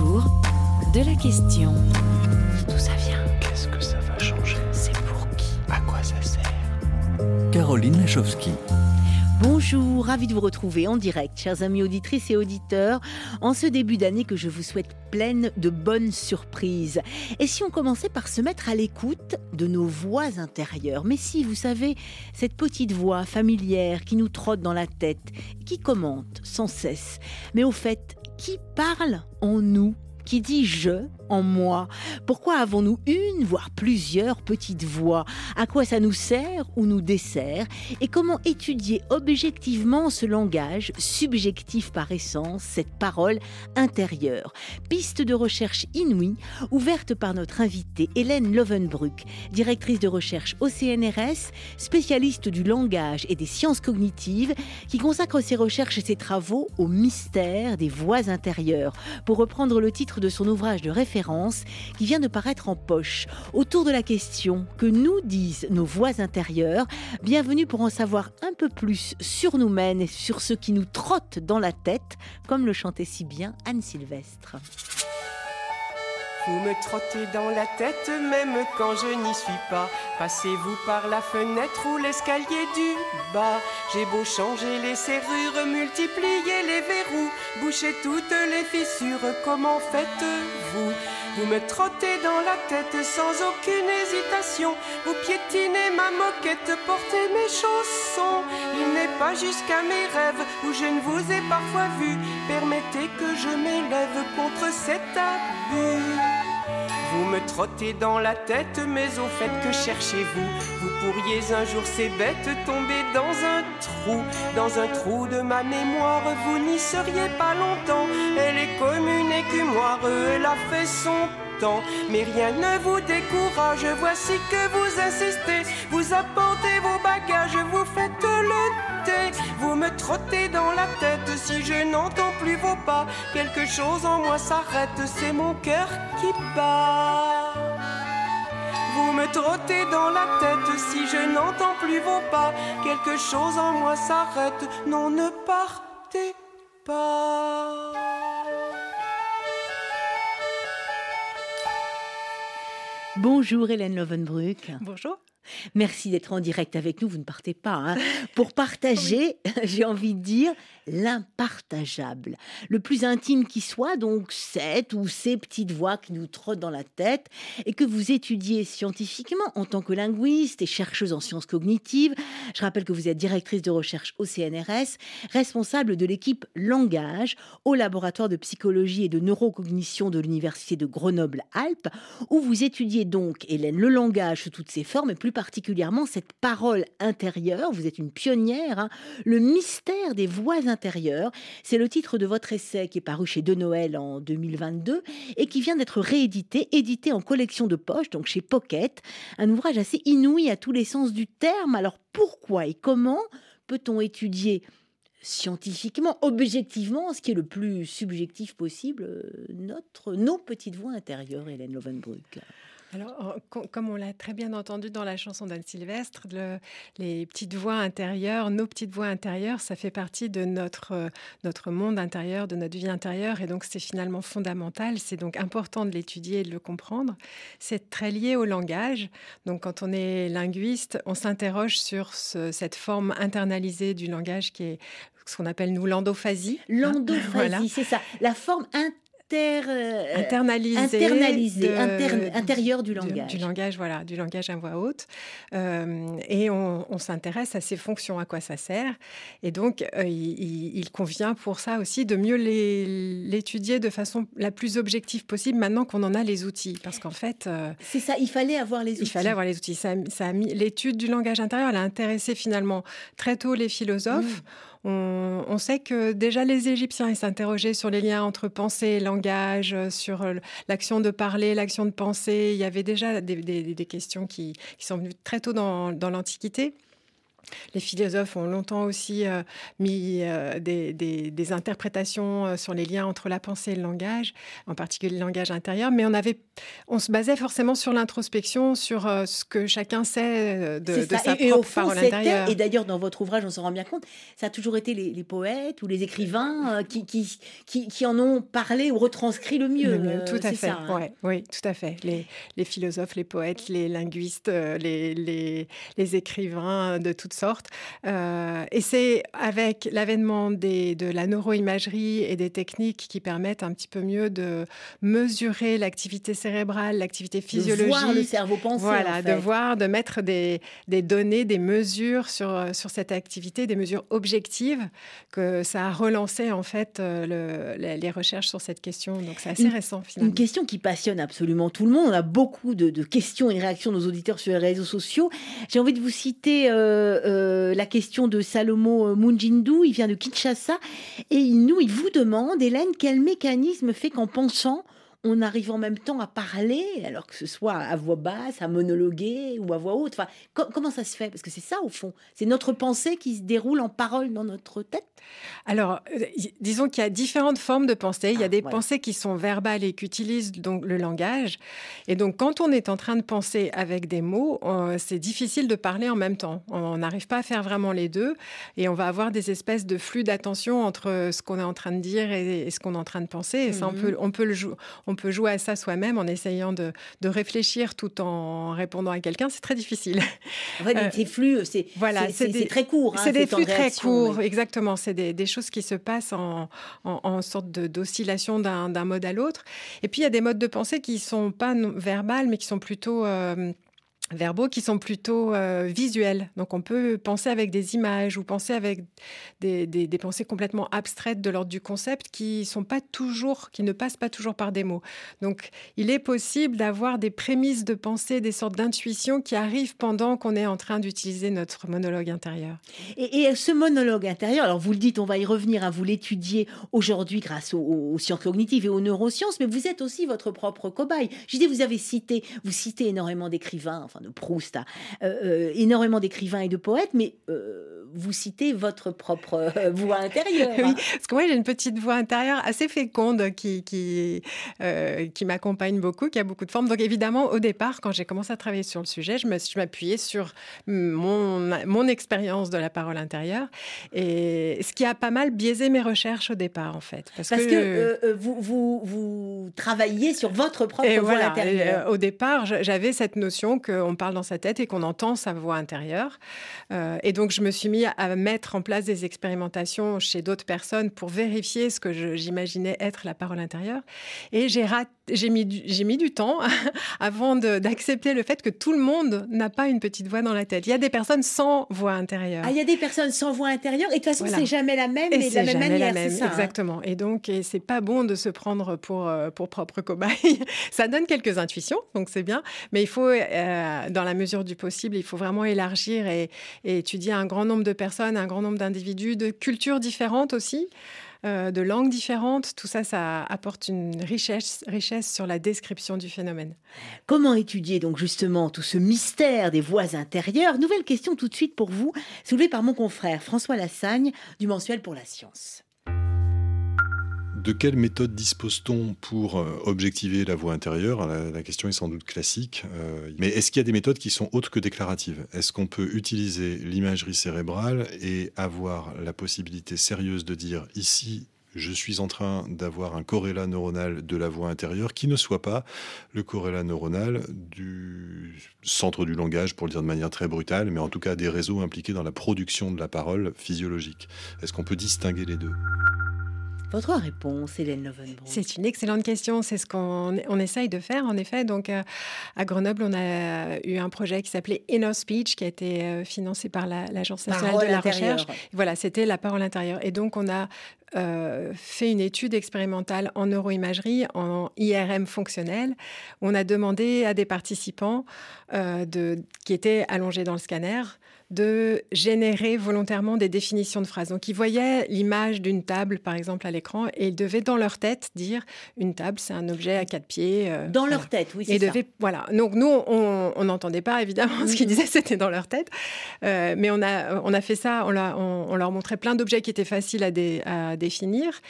autour de la question. D'où ça vient? Qu'est-ce que ça va changer? C'est pour qui? À quoi ça sert? Caroline Lachowski. Bonjour, ravi de vous retrouver en direct, chers amis auditrices et auditeurs, en ce début d'année que je vous souhaite pleine de bonnes surprises. Et si on commençait par se mettre à l'écoute de nos voix intérieures? Mais si, vous savez, cette petite voix familière qui nous trotte dans la tête, qui commente sans cesse. Mais au fait, qui parle en nous qui dit je en moi. Pourquoi avons-nous une, voire plusieurs petites voix? À quoi ça nous sert ou nous dessert? Et comment étudier objectivement ce langage, subjectif par essence, cette parole intérieure? Piste de recherche inouïe, ouverte par notre invitée Hélène Lovenbruck, directrice de recherche au CNRS, spécialiste du langage et des sciences cognitives, qui consacre ses recherches et ses travaux au mystère des voix intérieures. Pour reprendre le titre de son ouvrage de référence qui vient de paraître en poche. Autour de la question que nous disent nos voix intérieures, bienvenue pour en savoir un peu plus sur nous-mêmes et sur ce qui nous trotte dans la tête, comme le chantait si bien Anne Sylvestre. Vous me trottez dans la tête même quand je n'y suis pas. Passez-vous par la fenêtre ou l'escalier du bas. J'ai beau changer les serrures, multiplier les verrous, boucher toutes les fissures, comment faites-vous? Vous me trottez dans la tête sans aucune hésitation. Vous piétinez ma moquette, portez mes chaussons. Il n'est pas jusqu'à mes rêves où je ne vous ai parfois vu. Permettez que je m'élève contre cet abus. Vous me trottez dans la tête, mais au fait que cherchez-vous? Vous pourriez un jour, c'est bête, tomber dans un trou, dans un trou de ma mémoire. Vous n'y seriez pas longtemps. Elle est comme une écumoire, elle a fait son Mais rien ne vous décourage, voici que vous insistez. Vous apportez vos bagages, vous faites le thé. Vous me trottez dans la tête si je n'entends plus vos pas. Quelque chose en moi s'arrête, c'est mon cœur qui bat. Vous me trottez dans la tête si je n'entends plus vos pas. Quelque chose en moi s'arrête, non, ne partez pas. Bonjour Hélène Lovenbruck. Bonjour. Merci d'être en direct avec nous, vous ne partez pas, hein, pour partager, j'ai envie de dire, l'impartageable. Le plus intime qui soit, donc cette ou ces petites voix qui nous trottent dans la tête et que vous étudiez scientifiquement en tant que linguiste et chercheuse en sciences cognitives. Je rappelle que vous êtes directrice de recherche au CNRS, responsable de l'équipe langage au laboratoire de psychologie et de neurocognition de l'université de Grenoble-Alpes, où vous étudiez donc, Hélène, le langage sous toutes ses formes et plus particulièrement cette parole intérieure. Vous êtes une pionnière, hein, le mystère des voix intérieures. C'est le titre de votre essai qui est paru chez De Noël en 2022 et qui vient d'être réédité, édité en collection de poche, donc chez Pocket. Un ouvrage assez inouï à tous les sens du terme. Alors pourquoi et comment peut-on étudier scientifiquement, objectivement, ce qui est le plus subjectif possible, euh, notre, nos petites voix intérieures, Hélène Lovenbruck alors, comme on l'a très bien entendu dans la chanson d'Anne Sylvestre, les petites voix intérieures, nos petites voix intérieures, ça fait partie de notre, notre monde intérieur, de notre vie intérieure. Et donc, c'est finalement fondamental. C'est donc important de l'étudier et de le comprendre. C'est très lié au langage. Donc, quand on est linguiste, on s'interroge sur cette forme internalisée du langage qui est ce qu'on appelle nous l'endophasie. L'endophasie, c'est ça. La forme interne euh, internalisé, internalisé intérieur du langage. Du, langage, voilà, du langage à voix haute. Euh, et on, s'intéresse à ces fonctions, à quoi ça sert. Et donc, euh, il, convient pour ça aussi de mieux l'étudier de façon la plus objective possible maintenant qu'on en a les outils. Parce qu'en fait... C'est ça, il fallait avoir les outils. Il fallait avoir les outils. Ça, ça L'étude du langage intérieur, elle a intéressé finalement très tôt les philosophes. Mmh. On, sait que déjà les Égyptiens s'interrogeaient sur les liens entre pensée et langage, euh, sur euh, l'action de parler, l'action de penser. Il y avait déjà des, questions qui, sont venues très tôt dans l'Antiquité. Les philosophes ont longtemps aussi euh, mis euh, des, des, interprétations euh, sur les liens entre la pensée et le langage, en particulier le langage intérieur, mais on, avait, on se basait forcément sur l'introspection, sur ce que chacun sait de, de sa et, propre parole intérieure. Et d'ailleurs, dans votre ouvrage, on s'en rend bien compte, ça a toujours été les, poètes ou les écrivains qui, qui, qui, qui, en ont parlé ou retranscrit le mieux. tout à fait, hein. ouais, oui, tout à fait. Les, les, philosophes, les poètes, les linguistes, les, les, les écrivains de toutes sorte. Euh, et c'est avec l'avènement de la neuroimagerie et des techniques qui permettent un petit peu mieux de mesurer l'activité cérébrale, l'activité physiologique. De voir le cerveau penser. Voilà, de voir, de mettre des, des, données, des mesures sur, sur cette activité, des mesures objectives, que ça a relancé en fait euh, le, les, recherches sur cette question. Donc c'est assez récent finalement. Une question qui passionne absolument tout le monde. On a beaucoup de, questions et réactions de nos auditeurs sur les réseaux sociaux. J'ai envie de vous citer euh, euh, la question de Salomo euh, Munjindu, il vient de Kinshasa, et il nous, il vous demande, Hélène, quel mécanisme fait qu'en pensant, on arrive en même temps à parler, alors que ce soit à voix basse, à monologuer ou à voix haute. Enfin, comment ça se fait? Parce que c'est ça, au fond. C'est notre pensée qui se déroule en parole dans notre tête? Alors, euh, disons qu'il y a différentes formes de pensée. Il y a ah, des pensées qui sont verbales et qui utilisent donc le langage. Et donc, quand on est en train de penser avec des mots, c'est difficile de parler en même temps. On n'arrive pas à faire vraiment les deux. Et on va avoir des espèces de flux d'attention entre ce qu'on est en train de dire et, ce qu'on est en train de penser. Et ça, on mhm. peut, on peut le jouer on peut jouer à ça soi-même en essayant de, réfléchir tout en répondant à quelqu'un. C'est très difficile. En fait, euh, ces flux, c'est voilà, c'est très court. Hein, c'est des flux très courts, exactement. C'est des, choses qui se passent en, en, sorte d'oscillation d'un mode à l'autre. Et puis, il y a des modes de pensée qui sont pas verbales, mais qui sont plutôt... Euh, verbaux qui sont plutôt euh, visuels. Donc on peut penser avec des images ou penser avec des, pensées complètement abstraites de l'ordre du concept qui ne passent pas toujours par des mots. Donc il est possible d'avoir des prémices de pensée, des sortes d'intuitions qui arrivent pendant qu'on est en train d'utiliser notre monologue intérieur. Et, et, ce monologue intérieur, alors vous le dites, on va y revenir, à hein, vous l'étudier aujourd'hui grâce aux, sciences cognitives et aux neurosciences, mais vous êtes aussi votre propre cobaye. Je dis, vous avez cité, vous citez énormément d'écrivains, de Proust, euh, euh, énormément d'écrivains et de poètes, mais euh, vous citez votre propre voix intérieure. oui, parce que moi j'ai une petite voix intérieure assez féconde qui, qui, qui m'accompagne beaucoup, qui a beaucoup de formes. Donc évidemment, au départ, quand j'ai commencé à travailler sur le sujet, je m'appuyais sur mon, mon expérience de la parole intérieure, et ce qui a pas mal biaisé mes recherches au départ, en fait. Parce, que, vous, vous, vous, travailliez sur votre propre voix intérieure. au départ, j'avais cette notion qu'on parle dans sa tête et qu'on entend sa voix intérieure. Euh, et donc, je me suis mis à mettre en place des expérimentations chez d'autres personnes pour vérifier ce que j'imaginais être la parole intérieure. Et j'ai j'ai mis, du, mis du temps avant d'accepter le fait que tout le monde n'a pas une petite voix dans la tête. Il y a des personnes sans voix intérieure. Ah, il y a des personnes sans voix intérieure et de toute façon, c'est jamais la même, et, de la même manière. La ça, hein. exactement. Et donc, et c'est pas bon de se prendre pour, euh, pour propre cobaye. ça donne quelques intuitions, donc c'est bien. Mais il faut, euh, dans la mesure du possible, il faut vraiment élargir et, étudier un grand nombre de personnes, un grand nombre d'individus, de cultures différentes aussi. Euh, de langues différentes. Tout ça, ça apporte une richesse, richesse sur la description du phénomène. Comment étudier donc justement tout ce mystère des voix intérieures? Nouvelle question tout de suite pour vous, soulevée par mon confrère François Lassagne du Mensuel pour la Science. De quelle méthode dispose-t-on pour euh, objectiver la voix intérieure? La, question est sans doute classique. Euh, mais est-ce qu'il y a des méthodes qui sont autres que déclaratives? Est-ce qu'on peut utiliser l'imagerie cérébrale et avoir la possibilité sérieuse de dire ici, je suis en train d'avoir un corrélat neuronal de la voix intérieure qui ne soit pas le corrélat neuronal du centre du langage, pour le dire de manière très brutale, mais en tout cas des réseaux impliqués dans la production de la parole physiologique? Est-ce qu'on peut distinguer les deux? Votre réponse, Hélène Lovenbrun C'est une excellente question. C'est ce qu'on on essaye de faire, en effet. Donc, euh, à Grenoble, on a eu un projet qui s'appelait Inner Speech, qui a été euh, financé par l'Agence nationale de la recherche. Voilà, c'était la parole intérieure. Et donc, on a euh, fait une étude expérimentale en neuroimagerie, en IRM fonctionnel. On a demandé à des participants de, qui étaient allongés dans le scanner de générer volontairement des définitions de phrases. Donc, ils voyaient l'image d'une table, par exemple, à l'écran, et ils devaient dans leur tête dire une table, c'est un objet à quatre pieds. euh, Dans voilà. leur tête, oui, c'est ça. devaient, voilà. Donc nous, on n'entendait pas évidemment ce qu'ils disaient, c'était dans leur tête. Euh, mais on a, on a fait ça, on, l'a- on- on leur montrait plein d'objets qui étaient faciles à, dé- à définir.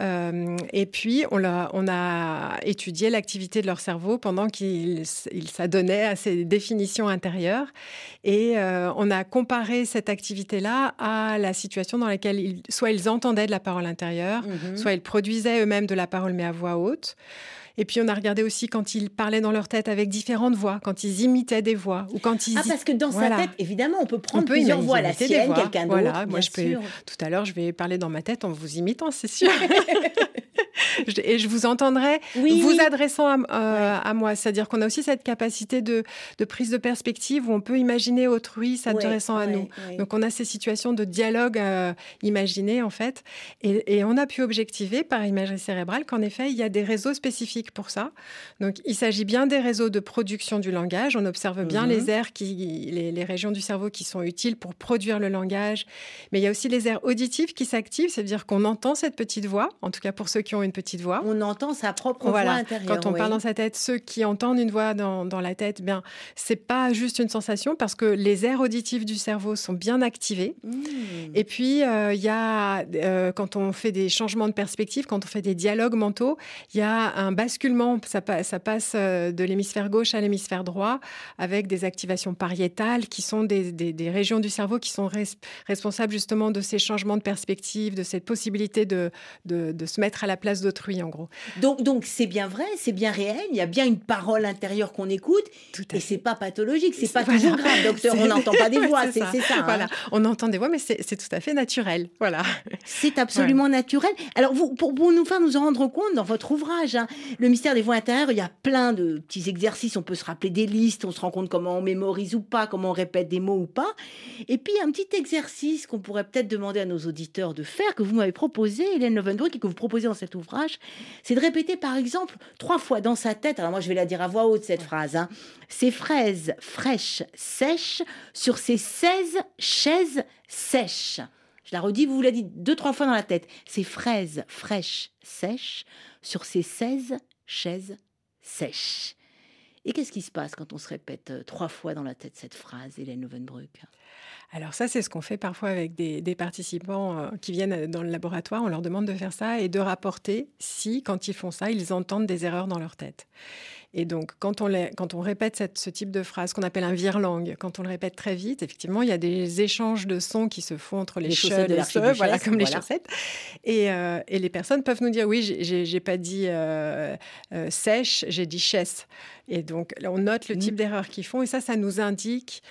Euh, et puis, on, l'a- on a étudié l'activité de leur cerveau pendant qu'ils s'adonnaient à ces définitions intérieures. Et on a comparé cette activité-là à la situation dans laquelle ils, soit ils entendaient de la parole intérieure, Mhm. soit ils produisaient eux-mêmes de la parole mais à voix haute. Et puis on a regardé aussi quand ils parlaient dans leur tête avec différentes voix, quand ils imitaient des voix ou quand ils Ah, parce que dans Voilà. sa tête, évidemment, on peut prendre On peut plusieurs voix, la sienne, quelqu'un d'autre. Voilà, moi je peux. Tout à l'heure, je vais parler dans ma tête en vous imitant, c'est sûr. Et je vous entendrai Oui, vous oui. adressant à, euh, à moi. C'est-à-dire qu'on a aussi cette capacité de, de prise de perspective où on peut imaginer autrui s'adressant Ouais, à ouais, nous. Donc on a ces situations de dialogue euh, imaginé en fait. Et, et on a pu objectiver par imagerie cérébrale qu'en effet, il y a des réseaux spécifiques pour ça. Donc il s'agit bien des réseaux de production du langage. On observe bien Mhm. les aires, qui, les, les régions du cerveau qui sont utiles pour produire le langage. Mais il y a aussi les aires auditives qui s'activent, c'est-à-dire qu'on entend cette petite voix, en tout cas pour ceux qui ont une petite voix. On entend sa propre voix intérieure. Quand on oui. parle dans sa tête, ceux qui entendent une voix dans, dans la tête, bien, c'est pas juste une sensation parce que les aires auditives du cerveau sont bien activées. Mmh. Et puis, euh, il y a, euh, quand on fait des changements de perspective, quand on fait des dialogues mentaux, il y a un basculement. Ça, pa- ça passe euh, de l'hémisphère gauche à l'hémisphère droit avec des activations pariétales qui sont des, des- des régions du cerveau qui sont res- responsables justement de ces changements de perspective, de cette possibilité de, de, de se mettre à la place d'autrui, en gros. Donc, donc c'est bien vrai, c'est bien réel. Il y a bien une parole intérieure qu'on écoute, Tout à et c'est pas pathologique. C'est pas Voilà. toujours grave, docteur. On n'entend pas des voix. c'est ça. hein. Voilà, on entend des voix, mais c'est tout à fait naturel. Voilà. C'est absolument naturel. Alors, vous, pour, pour nous faire nous en rendre compte dans votre ouvrage, hein, Le mystère des voix intérieures, il y a plein de petits exercices. On peut se rappeler des listes, on se rend compte comment on mémorise ou pas, comment on répète des mots ou pas. Et puis, un petit exercice qu'on pourrait peut-être demander à nos auditeurs de faire, que vous m'avez proposé, Hélène Lovenbroek, et que vous proposez dans cet ouvrage, c'est de répéter, par exemple, trois fois dans sa tête. Alors, moi, je vais la dire à voix haute, cette phrase. Hein, ces fraises fraîches sèches sur ces 16 chaises sèches. Je la redis, vous vous la dites deux, trois fois dans la tête. Ces fraises fraîches sèches sur ces 16 chaises sèches. Et qu'est-ce qui se passe quand on se répète euh, trois fois dans la tête cette phrase, Hélène Lovenbroek Alors ça, c'est ce qu'on fait parfois avec des, des participants euh, qui viennent dans le laboratoire. On leur demande de faire ça et de rapporter si, quand ils font ça, ils entendent des erreurs dans leur tête. Et donc, quand on, les- quand on répète cette- ce type de phrase qu'on appelle un vire-langue, quand on le répète très vite, effectivement, il y a des échanges de sons qui se font entre les, Les cheveux chaussettes et l'archiduchesse, voilà, comme les chaussettes. Et, euh, et les personnes peuvent nous dire, oui, j'ai- pas dit euh, euh, sèche, j'ai dit chesse. Et donc, on note le Mm. type d'erreur qu'ils font. Et ça, ça nous indique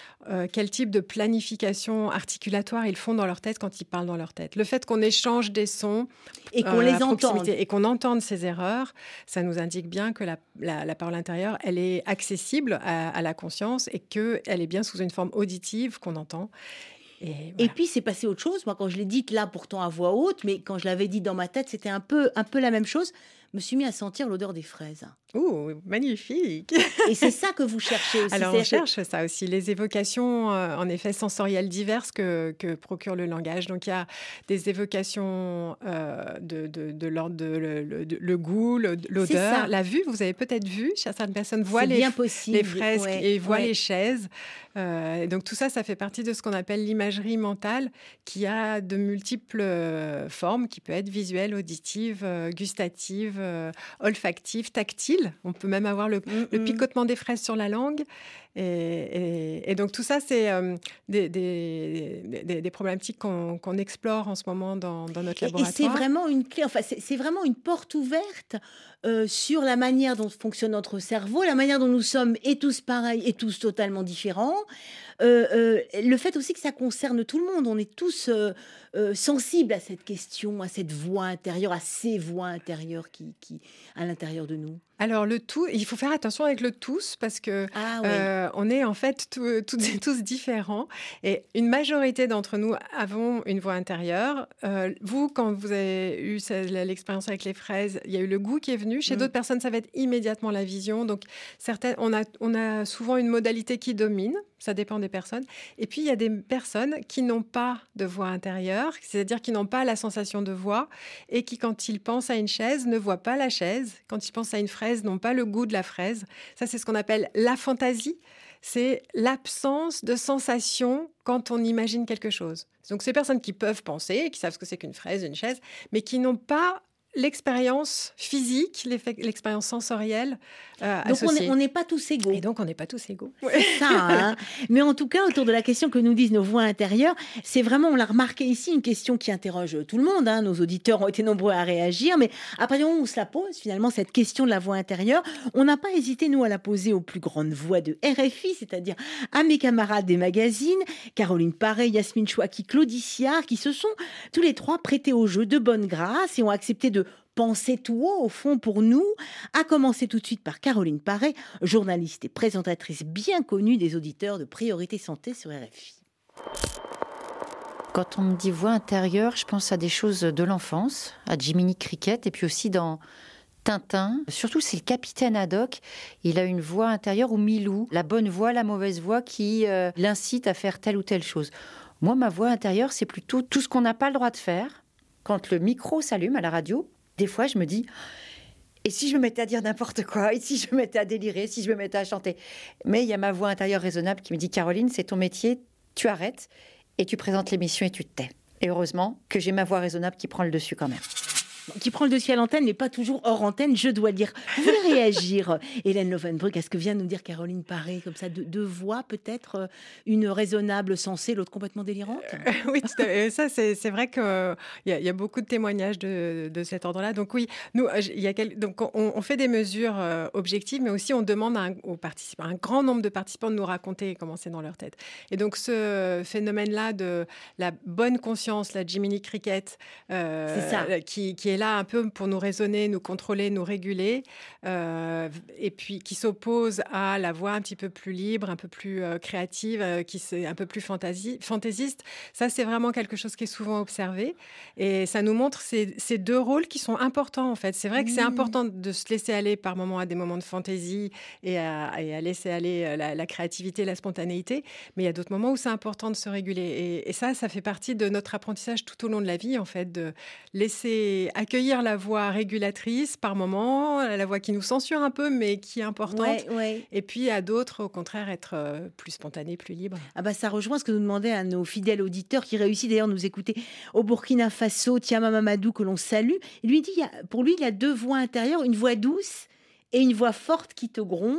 quel type de planification articulatoire ils font dans leur tête quand ils parlent dans leur tête. Le fait qu'on échange des sons Et qu'on les entende. et qu'on entende ces erreurs, ça nous indique bien que la, la- la parole intérieure, elle est accessible à, la conscience et qu'elle est bien sous une forme auditive qu'on entend. Et, puis c'est passé autre chose. Moi, quand je l'ai dit là, pourtant à voix haute, mais quand je l'avais dit dans ma tête, c'était un peu, un peu la même chose. Je me suis mis à sentir l'odeur des fraises. Ouh, magnifique Et c'est ça que vous cherchez aussi. Alors on cherche ça aussi, les évocations euh, en effet sensorielles diverses que, que procure le langage. Donc il y a des évocations euh, de, de, de l'ordre de le, le- de- le goût, l'odeur, la vue. Vous avez peut-être vu, certaines personnes voient les, fresques Ouais, et voient ouais. les chaises. Euh, donc tout ça, ça fait partie de ce qu'on appelle l'imagerie mentale, qui a de multiples formes, qui peut être visuelle, auditive, gustative, olfactive, tactile. On peut même avoir le, Mm, le mm. picotement des fraises sur la langue. Et, et- et donc tout ça, c'est euh, des, des- des- des problématiques qu'on explore en ce moment dans, dans notre Et- Et, laboratoire. c'est vraiment une clé, enfin, c'est vraiment une porte ouverte euh, sur la manière dont fonctionne notre cerveau, la manière dont nous sommes et tous pareils et tous totalement différents. Euh, le fait aussi que ça concerne tout le monde, on est tous sensibles à cette question, à cette voix intérieure, à ces voix intérieures qui, qui à l'intérieur de nous. Alors le tout, il faut faire attention avec le tous parce que Ah Euh, on est en fait tout- toutes et tous différents et une majorité d'entre nous avons une voix intérieure. Euh, vous, quand vous avez eu ce- l'expérience avec les fraises, il y a eu le goût qui est venu. Chez Mm. d'autres personnes, ça va être immédiatement la vision. Donc, certaines, on a, on a souvent une modalité qui domine. Ça dépend des personnes. Et puis, il y a des personnes qui n'ont pas de voix intérieure, c'est-à-dire qui n'ont pas la sensation de voix et qui, quand ils pensent à une chaise, ne voient pas la chaise. Quand ils pensent à une fraise, n'ont pas le goût de la fraise. Ça, c'est ce qu'on appelle la fantaisie. C'est l'absence de sensation quand on imagine quelque chose. Donc, ces personnes qui peuvent penser, qui savent ce que c'est qu'une fraise, une chaise, mais qui n'ont pas l'expérience physique, l'expérience sensorielle. Euh, donc on n'est pas tous égaux. Et donc on n'est pas tous égaux. Ça. Hein. Mais en tout cas, autour de la question que nous disent nos voix intérieures, c'est vraiment, on l'a remarqué ici, une question qui interroge tout le monde. Hein. Nos auditeurs ont été nombreux à réagir, mais après on se la pose finalement cette question de la voix intérieure, on n'a pas hésité nous à la poser aux plus grandes voix de RFI, c'est-à-dire à mes camarades des magazines, Caroline Paré, Yasmine Chouaki, Claudie qui se sont tous les trois prêtés au jeu de bonne grâce et ont accepté de penser tout haut, au fond, pour nous, à commencer tout de suite par Caroline Paré, journaliste et présentatrice bien connue des auditeurs de Priorité Santé sur RFI. Quand on me dit voix intérieure, je pense à des choses de l'enfance, à Jiminy Cricket, et puis aussi dans Tintin. Surtout, c'est le capitaine Haddock. Il a une voix intérieure, ou Milou, la bonne voix, la mauvaise voix, qui euh, l'incite à faire telle ou telle chose. Moi, ma voix intérieure, c'est plutôt tout ce qu'on n'a pas le droit de faire. Quand le micro s'allume à la radio, des fois, je me dis, et si je me mettais à dire n'importe quoi, et si je me mettais à délirer, si je me mettais à chanter. Mais il y a ma voix intérieure raisonnable qui me dit, Caroline, c'est ton métier, tu arrêtes et tu présentes l'émission et tu te tais. Et heureusement que j'ai ma voix raisonnable qui prend le dessus quand même qui prend le dossier à l'antenne, mais pas toujours hors antenne, je dois dire. Vous réagir, Hélène Lovenbrück, à ce que vient de nous dire Caroline Paré, comme ça, deux, voix peut-être, euh, une raisonnable sensée, l'autre complètement délirante? Euh, Oui, ça, c'est vrai qu'il y, a, y a beaucoup de témoignages de, de cet ordre-là. Donc oui, nous, euh, y a donc on, fait des mesures objectives, mais aussi on demande à un, aux participants, un grand nombre de participants de nous raconter comment c'est dans leur tête. Et donc ce phénomène-là de la bonne conscience, la Jiminy Cricket, qui, qui est là un peu pour nous raisonner, nous contrôler, nous réguler, euh, et puis qui s'oppose à la voix un petit peu plus libre, un peu plus euh, créative, euh, qui c'est un peu plus fantaisiste. Ça, c'est vraiment quelque chose qui est souvent observé, et ça nous montre ces, ces deux rôles qui sont importants en fait. C'est vrai que c'est important de se laisser aller par moments à des moments de fantaisie et à, laisser aller la, créativité, la spontanéité, mais il y a d'autres moments où c'est important de se réguler, et, et ça, ça fait partie de notre apprentissage tout au long de la vie en fait, de laisser accueillir la voix régulatrice par moment, la voix qui nous censure un peu, mais qui est importante. Et puis à d'autres, au contraire, être euh, plus spontané, plus libre. Ah bah ça rejoint ce que nous demandait à nos fidèles auditeurs qui réussissent d'ailleurs nous écouter au Burkina Faso, Tiama Mamadou que l'on salue. Il lui dit, pour lui, il y a deux voix intérieures, une voix douce et une voix forte qui te gronde.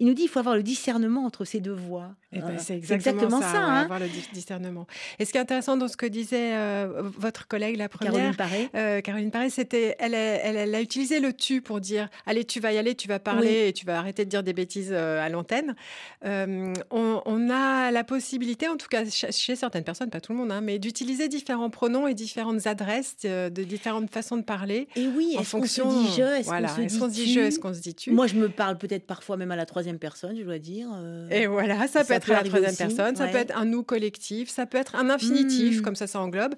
Il nous dit qu'il faut avoir le discernement entre ces deux voix. Eh ben, c'est exactement, ça, hein. avoir le discernement. Et ce qui est intéressant dans ce que disait euh, votre collègue, la première, Caroline Paré, euh, Caroline Paré c'était, elle, elle, a utilisé le tu pour dire, allez, tu vas y aller, tu vas parler et tu vas arrêter de dire des bêtises euh, à l'antenne. On, a la possibilité, en tout cas chez certaines personnes, pas tout le monde, hein, mais d'utiliser différents pronoms et différentes adresses, de, différentes façons de parler. Et oui, est-ce qu'on se dit je, est-ce qu'on se dit je, est-ce qu'on se dit Moi, je me parle peut-être parfois même à la troisième personne, je dois dire. Et voilà, ça, peut être la troisième personne, ça peut être un nous collectif, ça peut être un infinitif, mmh. comme ça, ça englobe.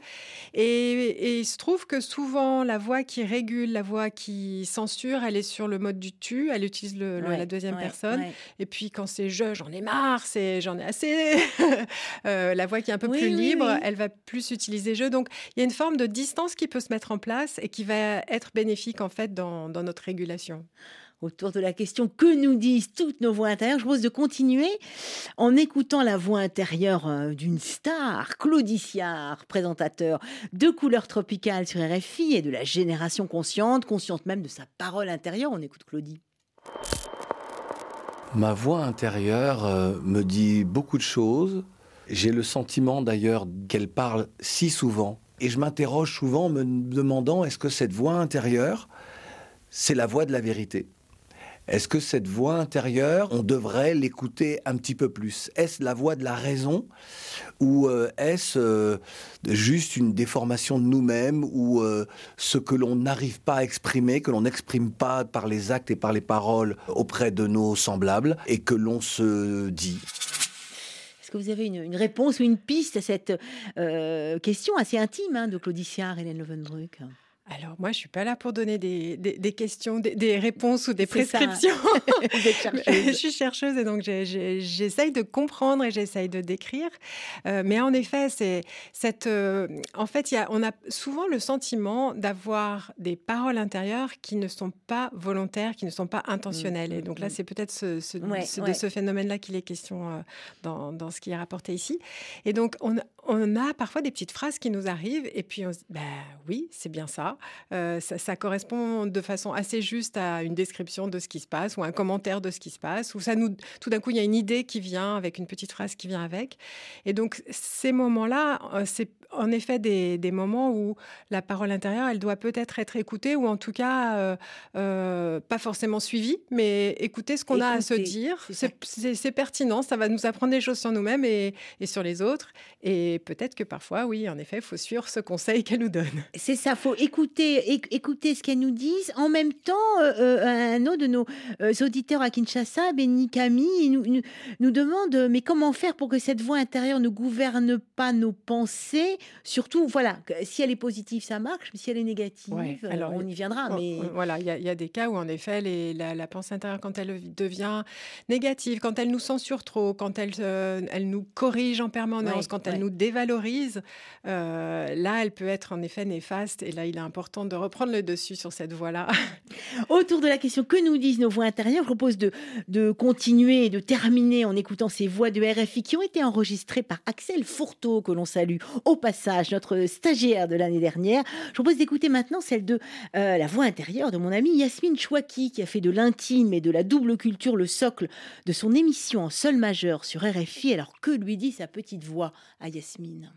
Et, il se trouve que souvent, la voix qui régule, la voix qui censure, elle est sur le mode du tu, elle utilise le, la deuxième personne. Et puis, quand c'est je, j'en ai marre, c'est j'en ai assez. Euh, la voix qui est un peu plus libre, elle va plus utiliser je. Donc, il y a une forme de distance qui peut se mettre en place et qui va être bénéfique, en fait, dans, dans notre régulation autour de la question que nous disent toutes nos voix intérieures. Je propose de continuer en écoutant la voix intérieure euh, d'une star, Claudiciard, présentateur de couleurs tropicales sur RFI et de la génération consciente, consciente même de sa parole intérieure. On écoute Claudie. Ma voix intérieure euh, me dit beaucoup de choses. J'ai le sentiment d'ailleurs qu'elle parle si souvent. Et je m'interroge souvent en me demandant est-ce que cette voix intérieure, c'est la voix de la vérité? Est-ce que cette voix intérieure, on devrait l'écouter un petit peu plus? Est-ce la voix de la raison? Ou euh, est-ce euh, juste une déformation de nous-mêmes? Ou euh, ce que l'on n'arrive pas à exprimer, que l'on n'exprime pas par les actes et par les paroles auprès de nos semblables et que l'on se dit? Est-ce que vous avez une, réponse ou une piste à cette question assez intime hein, de Claudicia Hélène Lovenbruck alors moi, je suis pas là pour donner des, des, questions, des, réponses ou des prescriptions. je suis chercheuse et donc j'essaye de comprendre et j'essaye de décrire. Euh, mais en effet, c'est cette. Euh, en fait, y a, on a souvent le sentiment d'avoir des paroles intérieures qui ne sont pas volontaires, qui ne sont pas intentionnelles. Et donc là, mm, mm. c'est peut-être ce, de ce phénomène-là qu'il est question euh, dans, dans, ce qui est rapporté ici. Et donc on, on a parfois des petites phrases qui nous arrivent et puis on se dit, ben oui, c'est bien ça. Euh, ça, correspond de façon assez juste à une description de ce qui se passe ou un commentaire de ce qui se passe, ou ça nous, tout d'un coup, il y a une idée qui vient avec une petite phrase qui vient avec. Et donc, ces moments-là, euh, c'est en effet des, moments où la parole intérieure, elle doit peut-être être écoutée ou en tout cas euh, euh, pas forcément suivie, mais écouter ce qu'on a à se dire. C'est pertinent, ça va nous apprendre des choses sur nous-mêmes et, sur les autres. Et peut-être que parfois, oui, en effet, il faut suivre ce conseil qu'elle nous donne. C'est ça, faut écouter, écouter ce qu'elle nous disent. En même temps, euh, un autre de nos auditeurs à Kinshasa, Benny Camille, nous, nous, nous demande mais comment faire pour que cette voix intérieure ne gouverne pas nos pensées surtout, voilà, si elle est positive, ça marche, mais si elle est négative, alors, on y viendra. Mais... Voilà, il y, a des cas où, en effet, la, pensée intérieure, quand elle devient négative, quand elle nous censure trop, quand elle, euh, elle nous corrige en permanence, quand elle nous dévalorise, euh, là, elle peut être en effet néfaste. Et là, il est important de reprendre le dessus sur cette voie-là. Autour de la question que nous disent nos voix intérieures, je propose de, de continuer et de terminer en écoutant ces voix de RFI qui ont été enregistrées par Axel Fourteau, que l'on salue au notre stagiaire de l'année dernière. Je propose d'écouter maintenant celle de euh, la voix intérieure de mon amie Yasmine Chouaki, qui a fait de l'intime et de la double culture le socle de son émission en sol majeur sur RFI. Alors que lui dit sa petite voix à Yasmine?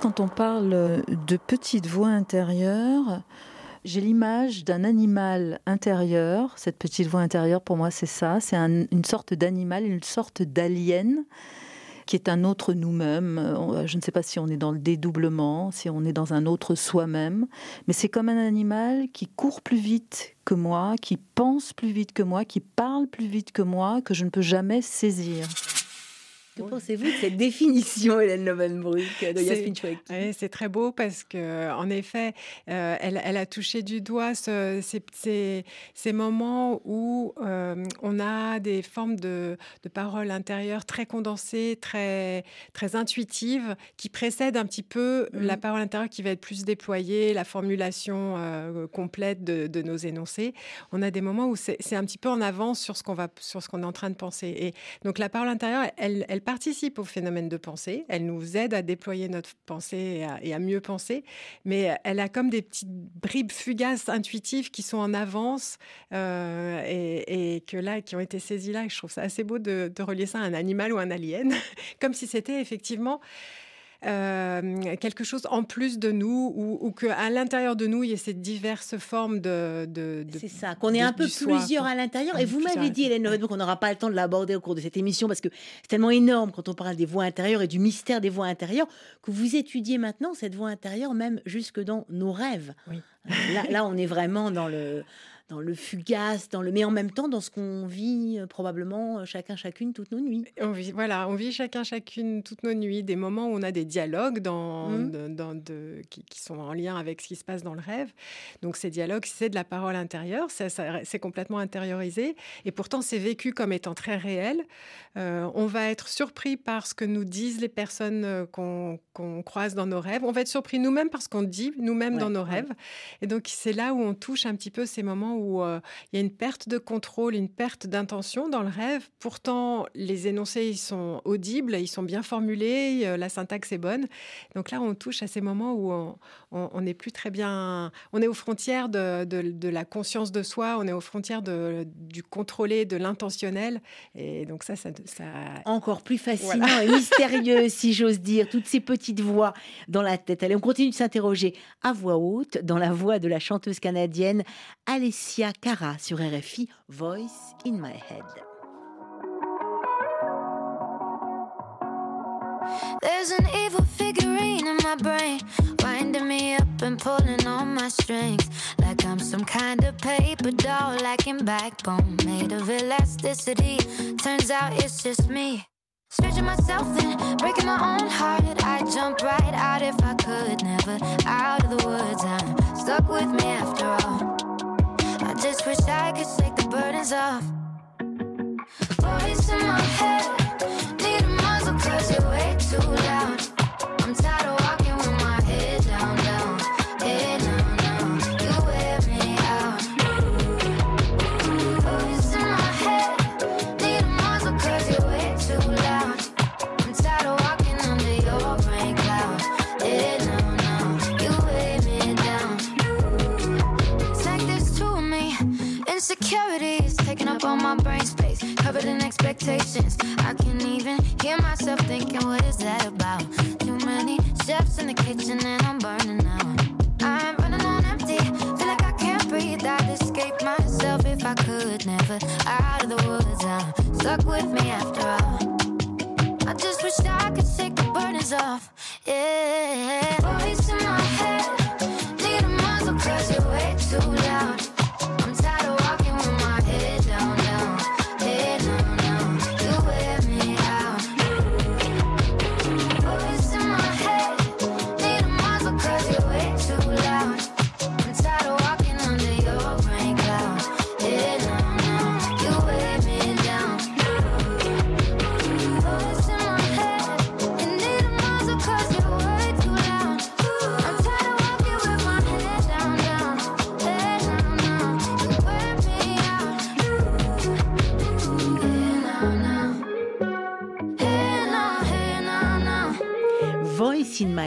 Quand on parle de petite voix intérieure, j'ai l'image d'un animal intérieur. Cette petite voix intérieure, pour moi, c'est ça. C'est une sorte d'animal, une sorte d'alien qui est un autre nous-mêmes. Euh, je ne sais pas si on est dans le dédoublement, si on est dans un autre soi-même, mais c'est comme un animal qui court plus vite que moi, qui pense plus vite que moi, qui parle plus vite que moi, que je ne peux jamais saisir. Que pensez-vous de cette définition, Hélène Lovenbruck, de Yasmine Chouaki C'est très beau parce que, en effet, euh, elle, a touché du doigt ces, ces, moments où euh, on a des formes de, de, paroles intérieures très condensées, très, très intuitives, qui précèdent un petit peu mmh. la parole intérieure qui va être plus déployée, la formulation euh, complète de, de, nos énoncés. On a des moments où c'est un petit peu en avance sur ce qu'on qu'on est en train de penser. Et donc, la parole intérieure, elle, elle participe au phénomène de pensée, elle nous aide à déployer notre pensée et à, mieux penser, mais elle a comme des petites bribes fugaces intuitives qui sont en avance euh, et, que là, qui ont été saisies là. Je trouve ça assez beau de, de relier ça à un animal ou un alien, comme si c'était effectivement euh, quelque chose en plus de nous ou, ou qu'à l'intérieur de nous, il y ait ces diverses formes de... de, c'est ça, qu'on est un peu plusieurs à l'intérieur. Et vous m'avez dit, Hélène qu'on n'aura pas le temps de l'aborder au cours de cette émission parce que c'est tellement énorme quand on parle des voix intérieures et du mystère des voix intérieures que vous étudiez maintenant cette voix intérieure même jusque dans nos rêves. Là, là, on est vraiment dans le dans le fugace, dans le mais en même temps dans ce qu'on vit euh, probablement euh, chacun chacune toutes nos nuits. On vit, voilà, on vit chacun chacune toutes nos nuits, des moments où on a des dialogues dans, mmh. dans de, qui, sont en lien avec ce qui se passe dans le rêve. Donc ces dialogues, c'est de la parole intérieure, c'est complètement intériorisé et pourtant c'est vécu comme étant très réel. Euh, on va être surpris par ce que nous disent les personnes qu'on croise dans nos rêves. On va être surpris nous-mêmes par ce qu'on dit nous-mêmes dans nos rêves. Et donc c'est là où on touche un petit peu ces moments où euh, il y a une perte de contrôle, une perte d'intention dans le rêve. Pourtant, les énoncés, ils sont audibles, ils sont bien formulés, euh, la syntaxe est bonne. Donc là, on touche à ces moments où on n'est plus très bien... On est aux frontières de, la conscience de soi, on est aux frontières du contrôlé, de l'intentionnel. Et donc ça, ça... Encore plus fascinant et mystérieux, si j'ose dire, toutes ces petites voix dans la tête. Allez, on continue de s'interroger à voix haute, dans la voix de la chanteuse canadienne Alessia Sia Cara sur RFI, Voice in My Head. There's an evil figurine in my brain, winding me up and pulling on my strings. Like I'm some kind of paper doll, lacking backbone, made of elasticity. Turns out it's just me. Stretching myself and breaking my own heart. I'd jump right out if I could. Never out of the woods. I'm stuck with me after all. I just wish I could shake the burdens off. Chefs in the kitchen and I'm burning out. I'm running on empty, feel like I can't breathe. I'd escape myself if I could. Never out of the woods, I'm stuck with me after all. I just wish I could shake the burdens off.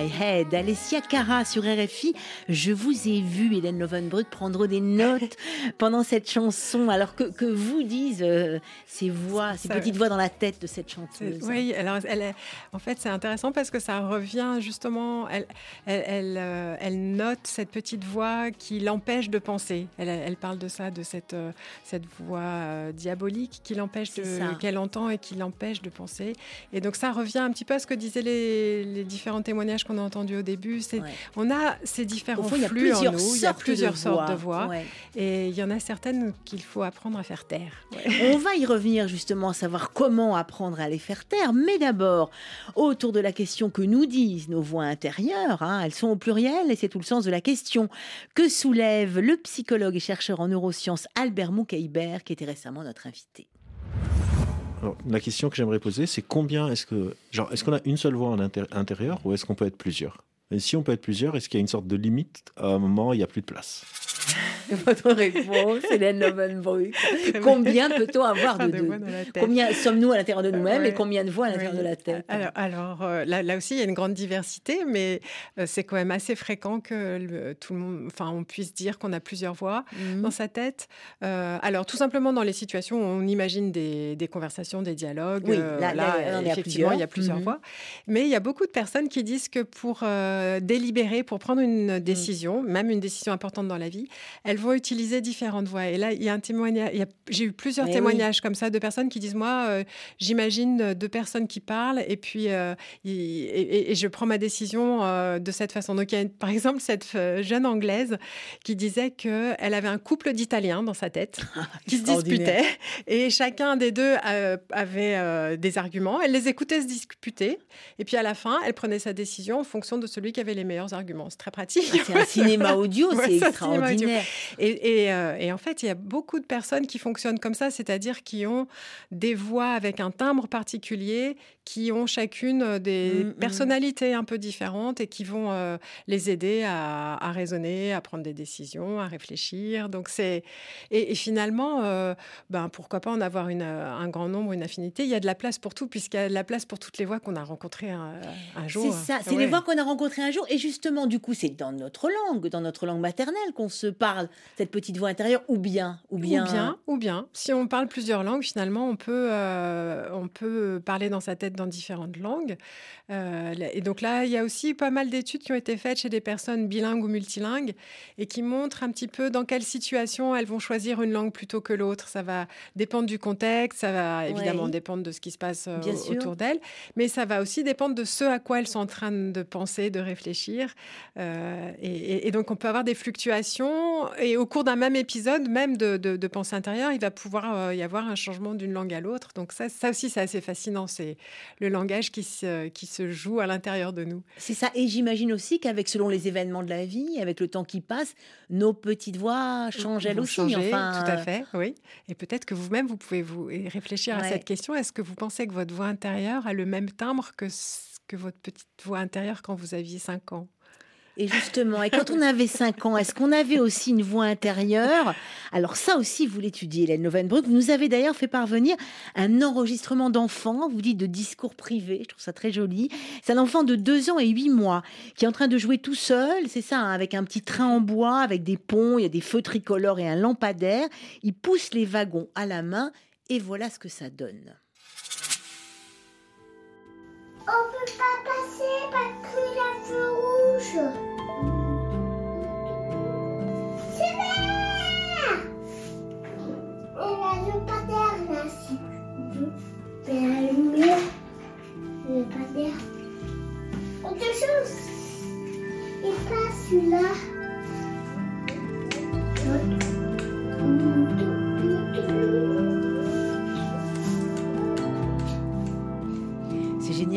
My head, Alessia Cara sur RFI. Je vous ai vu, Hélène Lovenbrück, prendre des notes pendant cette chanson. Alors que, que vous disent euh, ces voix, ces Ça- petites voix dans la tête de cette chanteuse Oui, alors elle est, en fait c'est intéressant parce que ça revient justement, elle, elle, elle, euh, elle note cette petite voix qui l'empêche de penser. Elle, elle parle de ça, de cette, euh, cette voix diabolique qui l'empêche qu'elle entend et qui l'empêche de penser. Et donc ça revient un petit peu à ce que disaient les, les différents témoignages qu'on a entendus au début. C'est, Ouais. On a ces différents Au fond, il y a flux en plusieurs nous, il y a sortes plusieurs de sortes de voix. Ouais. et il y en a certaines qu'il faut apprendre à faire taire. Ouais. On va y revenir justement à savoir comment apprendre à les faire taire. Mais d'abord, autour de la question que nous disent nos voix intérieures, hein, elles sont au pluriel et c'est tout le sens de la question que soulève le psychologue et chercheur en neurosciences Albert Moukeiber, qui était récemment notre invité. La question que j'aimerais poser, c'est combien est-ce que, genre, est-ce qu'on a une seule voix en intér- intérieur ou est-ce qu'on peut être plusieurs? Et si on peut être plusieurs, est-ce qu'il y a une sorte de limite? À un moment, il n'y a plus de place. Votre réponse, Hélène Lovenbrück. Combien peut-on avoir de De deux voix dans la tête. Combien sommes-nous à l'intérieur de nous-mêmes et Ouais. combien de voix à l'intérieur Oui. de la tête Alors, alors euh, là, là aussi, il y a une grande diversité, mais euh, c'est quand même assez fréquent que le- tout le monde, enfin, on puisse dire qu'on a plusieurs voix Mhm. dans sa tête. Euh, alors, tout simplement dans les situations où on imagine des, des conversations, des dialogues. Oui, là- effectivement, il y a plusieurs. Mhm. voix. Mais il y a beaucoup de personnes qui disent que pour délibérer, pour prendre une décision, même une décision importante dans la vie, elles vont utiliser différentes voix. Et là, il y a un témoignage. J'ai eu plusieurs Mais oui. témoignages comme ça de personnes qui disent moi, euh, j'imagine deux personnes qui parlent et puis euh, et, et- et je prends ma décision euh, de cette façon. Donc, il y a une- par exemple cette euh, jeune anglaise qui disait que elle avait un couple d'Italiens dans sa tête qui se disputaient et chacun des deux euh, avait euh, des arguments. Elle les écoutait se disputer et puis à la fin, elle prenait sa décision en fonction de celui qui avait les meilleurs arguments. C'est très pratique. Ah, C'est un cinéma audio, c'est extraordinaire. Euh, et en fait, il y a beaucoup de personnes qui fonctionnent comme ça, c'est-à-dire qui ont des voix avec un timbre particulier, qui ont chacune euh, des Mm, mm. personnalités un peu différentes et qui vont euh, les aider à, à raisonner, à prendre des décisions, à réfléchir. Donc c'est et, et finalement, euh, ben pourquoi pas en avoir une, un grand nombre, une affinité. Il y a de la place pour tout, puisqu'il y a de la place pour toutes les voix qu'on a rencontrées un, un jour. C'est ça, c'est Ouais. les voix qu'on a rencontrées un jour. Et justement, du coup, c'est dans notre langue, dans notre langue maternelle qu'on se parle, cette petite voix intérieure, ou bien, ou bien. Ou bien, ou bien. Si on parle plusieurs langues, finalement, on peut, euh, on peut parler dans sa tête dans différentes langues. Euh, et donc là, il y a aussi pas mal d'études qui ont été faites chez des personnes bilingues ou multilingues et qui montrent un petit peu dans quelle situation elles vont choisir une langue plutôt que l'autre. Ça va dépendre du contexte, ça va évidemment Ouais. dépendre de ce qui se passe euh, autour d'elles, mais ça va aussi dépendre de ce à quoi elles sont en train de penser, de réfléchir. Euh, et, donc, on peut avoir des fluctuations et au cours d'un même épisode, même de, de, de pensée intérieure, il va pouvoir y avoir un changement d'une langue à l'autre. Donc ça, ça aussi, c'est assez fascinant. C'est le langage qui se, qui se joue à l'intérieur de nous. C'est ça. Et j'imagine aussi qu'avec, selon les événements de la vie, avec le temps qui passe, nos petites voix changent elles aussi. enfin, tout à fait, oui. Et peut-être que vous-même, vous pouvez vous réfléchir à cette question. Est-ce que vous pensez que votre voix intérieure a le même timbre que, que votre petite voix intérieure quand vous aviez 5 ans? Et justement, et quand on avait 5 ans, est-ce qu'on avait aussi une voix intérieure? Alors ça aussi, vous l'étudiez, Hélène Lovenbruck. Vous nous avez d'ailleurs fait parvenir un enregistrement d'enfant, vous dites de discours privé, je trouve ça très joli. C'est un enfant de 2 ans et 8 mois qui est en train de jouer tout seul, c'est ça, hein, avec un petit train en bois, avec des ponts, il y a des feux tricolores et un lampadaire. Il pousse les wagons à la main et voilà ce que ça donne. On peut pas passer parce qu'il y a feu rouge. C'est vert Et la lampadaire là, c'est Mais la lumière, le lampadaire. Autre chose. Et pas celui-là.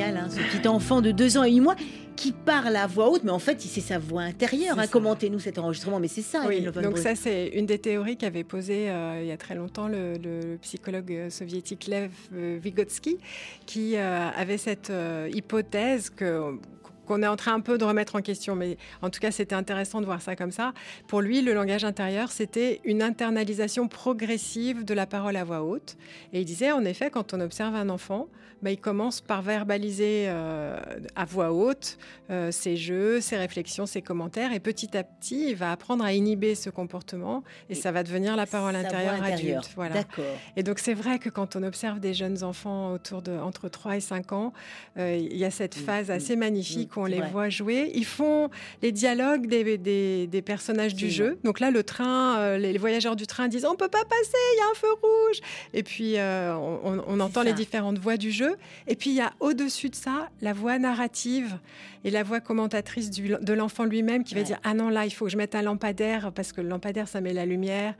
Génial, hein, ce petit enfant de 2 ans et 8 mois qui parle à voix haute, mais en fait, c'est sa voix intérieure. Hein. Commentez-nous cet enregistrement, mais c'est ça. Oui, donc ça c'est une des théories qu'avait posée euh, il y a très longtemps le, le psychologue euh, soviétique Lev euh, Vygotsky, qui euh, avait cette euh, hypothèse que qu'on est en train un peu de remettre en question, mais en tout cas c'était intéressant de voir ça comme ça. Pour lui, le langage intérieur, c'était une internalisation progressive de la parole à voix haute. Et il disait, en effet, quand on observe un enfant, bah, il commence par verbaliser euh, à voix haute euh, ses jeux, ses réflexions, ses commentaires, et petit à petit, il va apprendre à inhiber ce comportement, et, Et ça va devenir la parole intérieure intérieure. adulte. Voilà. D'accord. Et donc c'est vrai que quand on observe des jeunes enfants autour de entre 3 et 5 ans, euh, il y a cette Mm, phase mm, assez magnifique on les vrai. voit jouer. Ils font les dialogues des, des, des personnages du jeu. Donc là, le train, euh, les, les voyageurs du train disent on peut pas passer, il y a un feu rouge. Et puis euh, on, on- on entend ça. les différentes voix du jeu. Et puis il y a au-dessus de ça la voix narrative et la voix commentatrice du- de l'enfant lui-même qui va Ouais. dire ah non là il faut que je mette un lampadaire parce que le lampadaire ça met la lumière.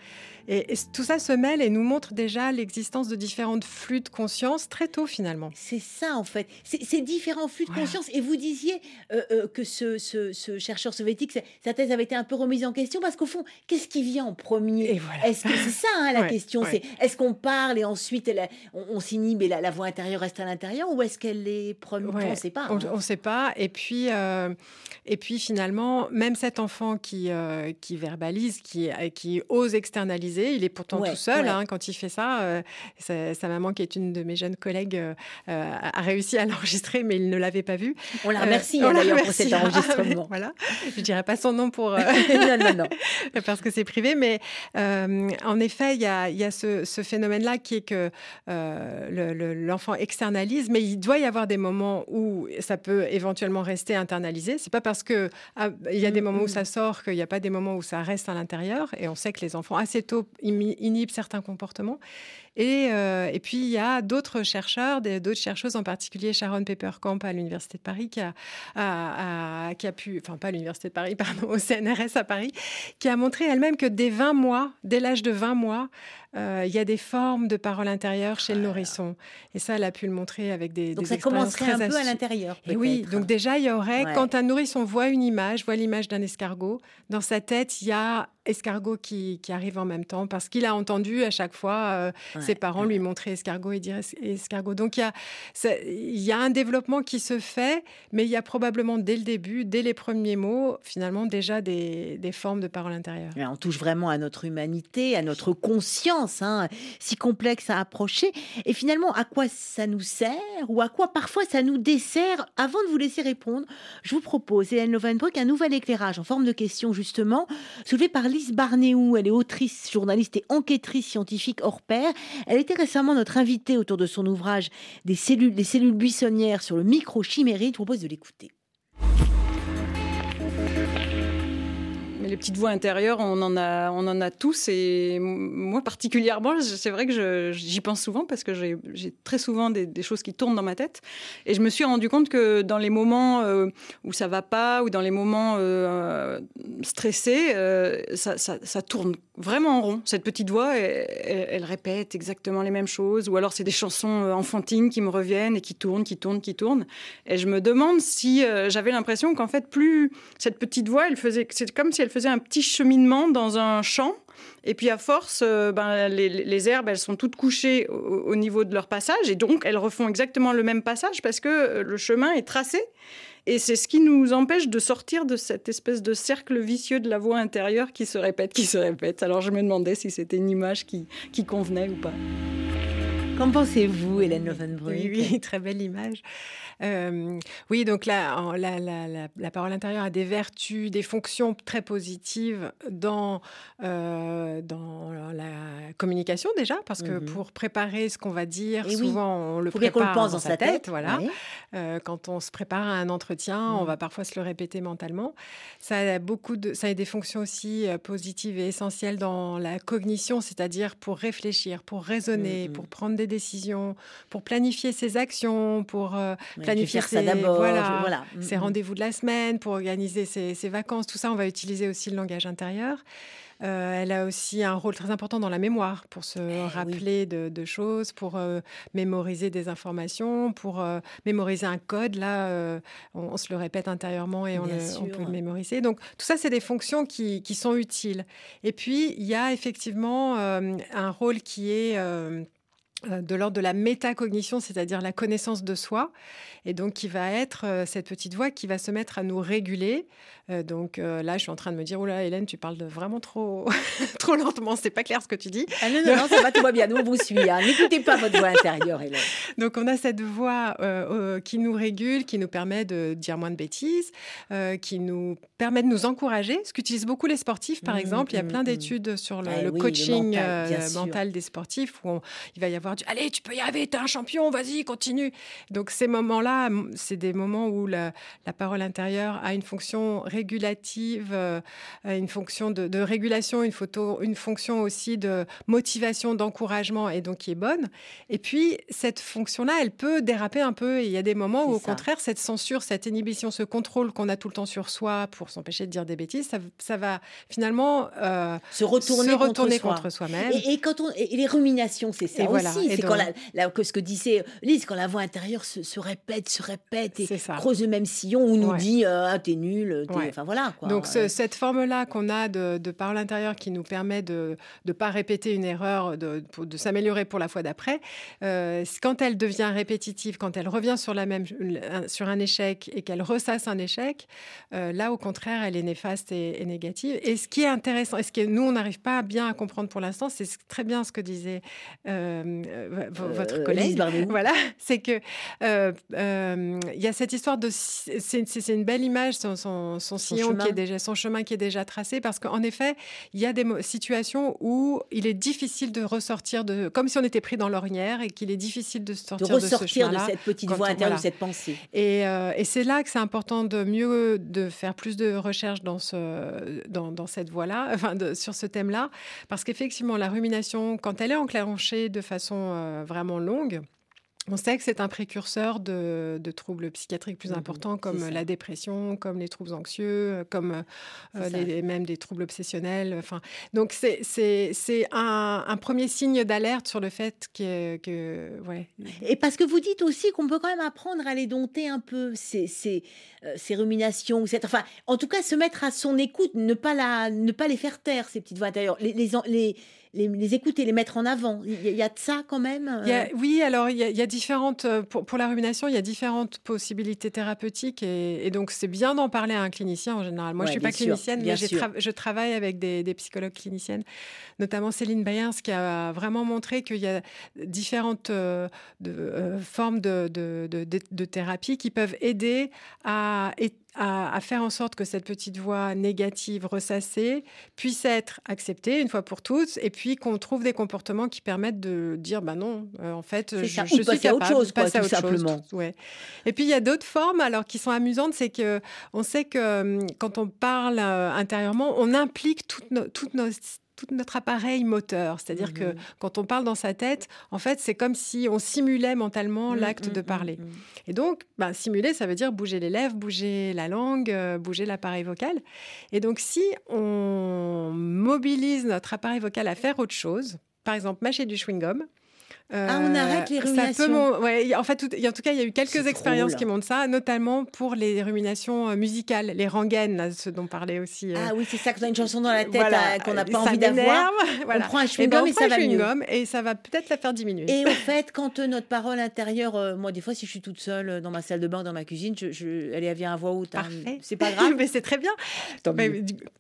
Et, et tout ça se mêle et nous montre déjà l'existence de différentes flux de conscience très tôt finalement. C'est ça, en fait. C'est c'est différents flux de Voilà. conscience. Et vous disiez euh, euh, que ce, ce- ce chercheur soviétique, sa- thèse avait été un peu remise en question parce qu'au fond, qu'est-ce qui vient en premier? Voilà. Est-ce que c'est ça hein, la Ouais, question? ouais. C'est est-ce qu'on parle et ensuite elle- on, on s'inhibe et la, la voix intérieure reste à l'intérieur ou est-ce qu'elle est première On ne sait pas. On hein. ne sait pas. Et puis, euh, et puis finalement, même cet enfant qui, euh, qui verbalise, qui, euh, qui ose externaliser, il est pourtant Ouais, tout seul ouais. hein, quand il fait ça. euh, sa, sa maman, qui est une de mes jeunes collègues, a réussi à l'enregistrer, mais il ne l'avait pas vu. On la remercie hein, d'ailleurs pour cet enregistrement. voilà. Je dirais pas son nom pour. non, parce que c'est privé, mais en effet, il y a, il y a ce, ce phénomène-là qui est que le- le- l'enfant externalise, mais il doit y avoir des moments où ça peut éventuellement rester internalisé. C'est pas parce que ah, il y a des moments où ça sort qu'il n'y a pas des moments où ça reste à l'intérieur. Et on sait que les enfants assez tôt inhibent certains comportements. Et, euh, et puis, il y a d'autres chercheurs, d'autres chercheuses, en particulier Sharon Papercamp à l'Université de Paris, qui a, a- a- qui a pu, enfin pas à l'Université de Paris, pardon, au CNRS à Paris, qui a montré elle-même que dès 20 mois, dès l'âge de 20 mois, euh, il y a des formes de parole intérieure chez le nourrisson. Et ça, elle a pu le montrer avec des, Donc des ça commencerait un très peu à l'intérieur. Et oui, donc déjà, il y aurait, Ouais. quand un nourrisson voit une image, voit l'image d'un escargot, dans sa tête, il y a escargot qui, qui arrive en même temps, parce qu'il a entendu à chaque fois euh, Ouais, ses parents lui montrer escargot et dire es- escargot. Donc il y, a, ça- il y a un développement qui se fait, mais il y a probablement dès le début, dès les premiers mots, finalement déjà des, des formes de parole intérieure. Mais On touche vraiment à notre humanité, à notre conscience, hein, si complexe à approcher. Et finalement, à quoi ça nous sert ou à quoi parfois ça nous dessert? Avant de vous laisser répondre, je vous propose, Hélène Lovenbruck, un nouvel éclairage en forme de question, justement, soulevé par Lise Barnéou. Elle est autrice, journaliste et enquêtrice scientifique hors pair. Elle était récemment notre invitée autour de son ouvrage des cellules, Les cellules buissonnières sur le microchimérie. Je propose de l'écouter. Les petites voix intérieures, on en a, on en a tous. Et moi particulièrement, c'est vrai que j'y pense souvent parce que j'ai très souvent des, choses qui tournent dans ma tête. Et je me suis rendu compte que dans les moments euh, où ça va pas ou dans les moments euh, stressés, euh, ça, tourne vraiment en rond. Cette petite voix, elle, elle- répète exactement les mêmes choses. Ou alors c'est des chansons enfantines qui me reviennent et qui tournent, qui tournent, qui tournent. Et je me demande si j'avais l'impression qu'en fait, plus cette petite voix, elle faisait, c'est comme si elle faisait un petit cheminement dans un champ. Et puis à force, euh, ben, les, herbes, elles sont toutes couchées au, au niveau de leur passage. Et donc, elles refont exactement le même passage parce que euh, le chemin est tracé. Et c'est ce qui nous empêche de sortir de cette espèce de cercle vicieux de la voix intérieure qui se répète, qui se répète. Alors je me demandais si c'était une image qui, qui convenait ou pas. Qu'en pensez-vous, Hélène Lovenbruck Oui, oui, très belle image. Euh, oui, donc là, la, la- la- la parole intérieure a des vertus, des fonctions très positives dans, euh, dans la communication déjà, parce que Mhm. pour préparer ce qu'on va dire, Eh oui. souvent on le prépare le pense dans, dans sa tête. tête, voilà. oui. Euh, quand on se prépare à un entretien, on Mhm. va parfois se le répéter mentalement. Ça a beaucoup de, ça a des fonctions aussi positives et essentielles dans la cognition, c'est-à-dire pour réfléchir, pour raisonner, Mhm. pour prendre des décisions, pour planifier ses actions, pour euh, planifier ses, voilà, ses Mhm. rendez-vous de la semaine, pour organiser ses, ses vacances. Tout ça, on va utiliser aussi le langage intérieur. Euh, elle a aussi un rôle très important dans la mémoire, pour se Eh rappeler de, de choses, pour euh, mémoriser des informations, pour euh, mémoriser un code. Là, on, on se le répète intérieurement et on, le- on peut le mémoriser. Donc, tout ça, c'est des fonctions qui, qui sont utiles. Et puis, il y a effectivement un rôle qui est... euh, de l'ordre de la métacognition, c'est-à-dire la connaissance de soi, et donc qui va être euh, cette petite voix qui va se mettre à nous réguler. Euh, donc euh, là, je suis en train de me dire, là, Hélène, tu parles de vraiment trop, trop lentement, c'est pas clair ce que tu dis. Ah non, non, non, ça va, tout va bien. Nous, on vous suit. hein. N'écoutez pas votre voix intérieure, Hélène. Donc on a cette voix qui nous régule, qui nous permet de dire moins de bêtises, qui nous permet de nous encourager, ce qu'utilisent beaucoup les sportifs, par Mhm, exemple. Il y a mhm, plein mhm. d'études sur le, Ah le oui, le coaching mental, des sportifs, où on- il va y avoir du « Allez, tu peux y arriver, t'es un champion, vas-y, continue ». Donc ces moments-là, c'est des moments où la, la parole intérieure a une fonction régulative, euh, une fonction de, de régulation, une, photo, une fonction aussi de motivation, d'encouragement, et donc qui est bonne. Et puis, cette fonction-là, elle peut déraper un peu. Et il y a des moments où, au ça. contraire, cette censure, cette inhibition, ce contrôle qu'on a tout le temps sur soi pour s'empêcher de dire des bêtises, ça, ça va finalement euh, Se retourner, se retourner contre, contre, soi. soi-même. Et, et quand on, et les ruminations, c'est ça Et voilà. C'est quand la, la- que ce que disait Lise, quand la voix intérieure se, se répète, se répète et creuse le même sillon ou nous Ouais. dit euh, ah, t'es nul, t'es- Ouais. enfin voilà quoi. Donc, ce- Euh, cette forme-là qu'on a de, de parole intérieure qui nous permet de ne pas répéter une erreur, de, s'améliorer pour la fois d'après, euh, quand elle devient répétitive, quand elle revient sur, la même, un- sur un échec et qu'elle ressasse un échec, euh, là, au contraire, elle est néfaste et, et négative. Et ce qui est intéressant, et ce que nous, on n'arrive pas bien à comprendre pour l'instant, c'est ce- très bien ce que disait euh, euh, v- votre Euh, collègue. Voilà, c'est que euh, euh, il y a cette histoire de c'est une belle image son, son, son sillon chemin. qui est déjà son chemin qui est déjà tracé parce qu'en effet il y a des situations où il est difficile de ressortir de comme si on était pris dans l'ornière et qu'il est difficile de de sortir de, ce ressortir de, cette petite voix voilà. de cette pensée. Et, euh, et c'est là que c'est important de mieux de faire plus de recherches dans ce dans, dans cette voie-là, enfin de- sur ce thème-là, parce qu'effectivement la rumination, quand elle est enclenchée de façon euh, vraiment longue. On sait que c'est un précurseur de, de troubles psychiatriques plus Mhm, importants comme ça. la dépression, comme les troubles anxieux, comme euh, les- même des troubles obsessionnels. Enfin, donc c'est un, un premier signe d'alerte sur le fait que, que ouais, Et parce que vous dites aussi qu'on peut quand même apprendre à les dompter un peu, ces, ces, euh, ces ruminations, cette- enfin, en tout cas, se mettre à son écoute, ne pas, la, ne pas les faire taire, ces petites voix intérieures, les, les, les, les écouter, les mettre en avant. Il y, a- de ça quand même Il y a- euh, oui, alors il y, a, il y a différentes, euh, pour, pour la rumination, il y a différentes possibilités thérapeutiques et, et donc c'est bien d'en parler à un clinicien en général. Moi, Ouais, je suis bien pas sûr, clinicienne, mais tra- je travaille avec des, des psychologues cliniciennes, notamment Céline Bayers, qui a vraiment montré qu'il y a différentes euh, de, euh, formes de, de, thérapie qui peuvent aider à, à, à faire en sorte que cette petite voix négative ressassée puisse être acceptée une fois pour toutes, et puis qu'on trouve des comportements qui permettent de dire, bah non, euh, en fait, je, je suis autre capable de chose, quoi, passer à autre chose, simplement. tout- ouais. Et puis il y a d'autres formes, alors qui sont amusantes, c'est que on sait que hum, quand on parle euh, intérieurement, on implique toute no- toute nos- tout notre appareil moteur. C'est-à-dire que Mhm. quand on parle dans sa tête, en fait, c'est comme si on simulait mentalement Mm, l'acte mm, de mm, parler. Et donc, ben, simuler, ça veut dire bouger les lèvres, bouger la langue, euh, bouger l'appareil vocal. Et donc, si on mobilise notre appareil vocal à faire autre chose, par exemple, mâcher du chewing-gum. Ah, on arrête les ça peut ruminations. mon- ouais, en fait, tout- en tout cas, il y a eu quelques expériences drôle. qui montrent ça, notamment pour les ruminations euh, musicales, les rengaines, là, ce dont parlait aussi. euh, Ah oui, c'est ça, quand on a une chanson dans la tête voilà, euh, qu'on n'a pas ça envie d'avoir. voilà. On prend un Eh ben, chewing-gum et, prend ça un va mieux. chewing-gum et ça va peut-être la faire diminuer. Et au fait, quand euh, notre parole intérieure, euh, moi des fois si je suis toute seule euh, dans ma salle de bain, dans ma cuisine, je, je- elle vient à voix haute. hein. Parfait. C'est pas grave. mais c'est très bien. Tant Mais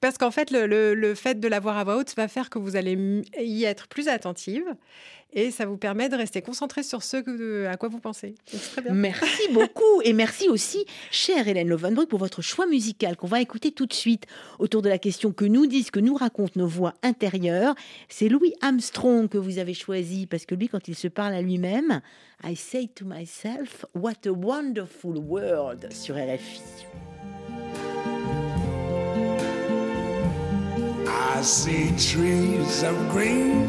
parce qu'en fait, le, le- le fait de l'avoir à voix haute va faire que vous allez y être plus attentive et ça vous permet de rester concentré sur ce que- à quoi vous pensez. Très bien. Merci beaucoup et merci aussi, chère Hélène Lovenbruck, pour votre choix musical qu'on va écouter tout de suite autour de la question que nous disent, que nous racontent nos voix intérieures. C'est Louis Armstrong que vous avez choisi parce que lui, quand il se parle à lui-même, I say to myself, what a wonderful world sur RFI. I see trees of green,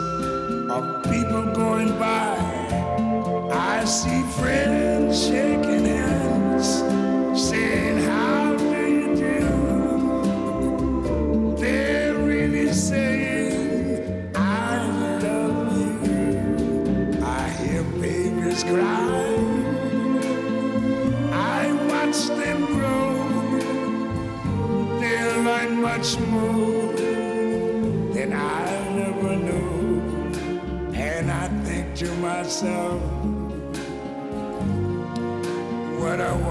friends shaking hands, saying, How do you do? Saying, I love you. I hear babies cry. I watch them grow. They'll learn much more than I never knew. And I think to myself,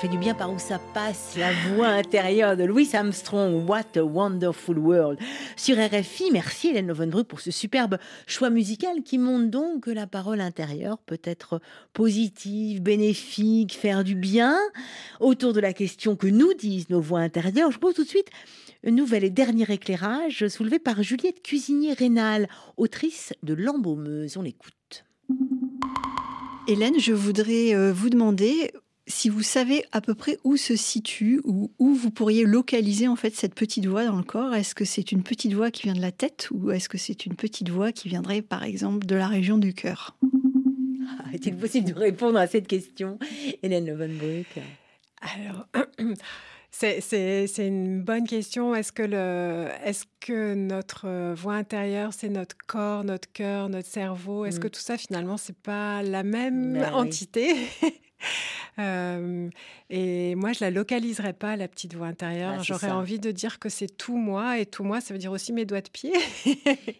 fait du bien par où ça passe, la voix intérieure de Louis Armstrong. What a wonderful world. Sur RFI, merci Hélène Lovenbruck pour ce superbe choix musical qui montre donc que la parole intérieure peut être positive, bénéfique, faire du bien. Autour de la question que nous disent nos voix intérieures, je pose tout de suite un nouvel et dernier éclairage soulevé par Juliette Cuisinier-Rénal, autrice de L'Embaumeuse. On l'écoute. Hélène, je voudrais euh, vous demander si vous savez à peu près où se situe ou où vous pourriez localiser en fait cette petite voix dans le corps. Est-ce que c'est une petite voix qui vient de la tête ou est-ce que c'est une petite voix qui viendrait par exemple de la région du cœur? Ah, Est-il possible de répondre à cette question, Hélène Lovenbruck Alors, c'est- c'est c'est une bonne question. Est-ce que, le, est que notre voix intérieure, c'est notre corps, notre cœur, notre cerveau? Est-ce Mm. que tout ça, finalement, c'est pas la même Ben oui. Euh, et moi, je la localiserais pas, la petite voix intérieure. Ah, c'est J'aurais envie de dire que c'est tout moi. Et tout moi, ça veut dire aussi mes doigts de pied. Et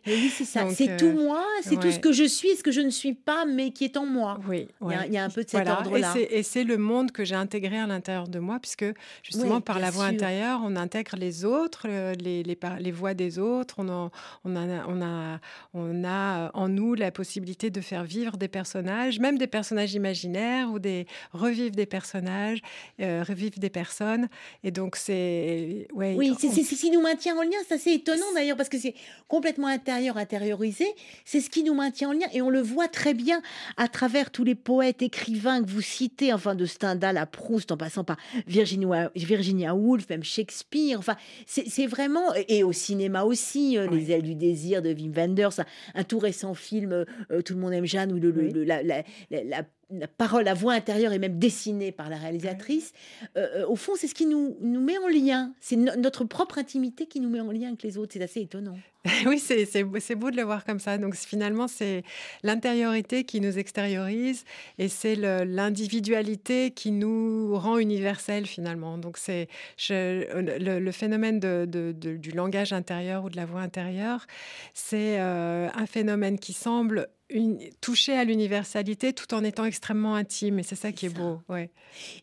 oui, c'est ça. C'est euh, tout moi, c'est tout ce que je suis, ce que je ne suis pas, mais qui est en moi. Oui, Il y a- ouais. il y, a un peu de cet Voilà. ordre-là. Et c'est- le monde que j'ai intégré à l'intérieur de moi, puisque justement, par la voix sûr. intérieure, on intègre les autres, euh, les, les, par- les voix des autres. On, en- on, a, on, a, on a euh, en nous la possibilité de faire vivre des personnages, même des personnages imaginaires ou des revivre des personnages, euh, revivre des personnes. Et donc, c'est. Ouais, Oui, c'est c'est ce qui nous maintient en lien. C'est assez étonnant d'ailleurs parce que c'est complètement intérieur, intériorisé. C'est ce qui nous maintient en lien et on le voit très bien à travers tous les poètes, écrivains que vous citez, enfin de Stendhal à Proust, en passant par Virginia, Virginia Woolf, même Shakespeare. Enfin, c'est c'est vraiment et au cinéma aussi, euh, Les ailes du désir de Wim Wenders, un, un tout récent film, euh, euh, Tout le monde aime Jeanne, où le, le- le- la, la- la- la- la parole, la voix intérieure est même dessinée par la réalisatrice. Euh, euh, au fond, c'est ce qui nous, nous met en lien. C'est no- notre propre intimité qui nous met en lien avec les autres. C'est assez étonnant. Oui, c'est beau, beau de le voir comme ça. Donc finalement, c'est l'intériorité qui nous extériorise et c'est l'individualité qui nous rend universels finalement. Donc c'est le, phénomène du langage intérieur ou de la voix intérieure, c'est euh, un phénomène qui semble une- toucher à l'universalité tout en étant extrêmement intime. Et c'est ça qui est beau. Ouais.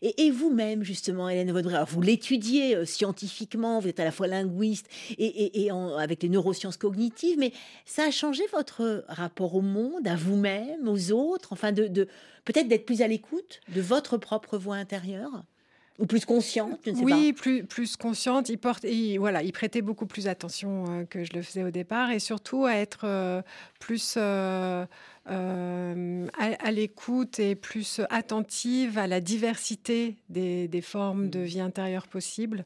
Et, et vous-même, justement, Hélène Vaudrey, vous l'étudiez euh, scientifiquement, vous êtes à la fois linguiste et, et- et en- avec les neurosciences cognitives, mais ça a changé votre rapport au monde, à vous-même, aux autres, enfin, de, de- peut-être d'être plus à l'écoute de votre propre voix intérieure? Ou plus consciente, je ne sais oui, pas. plus, plus consciente. Il, porte, il, voilà, il prêtait beaucoup plus attention euh, que je le faisais au départ et surtout à être euh, plus euh, euh, à, à l'écoute et plus attentive à la diversité des, des formes de vie intérieure possibles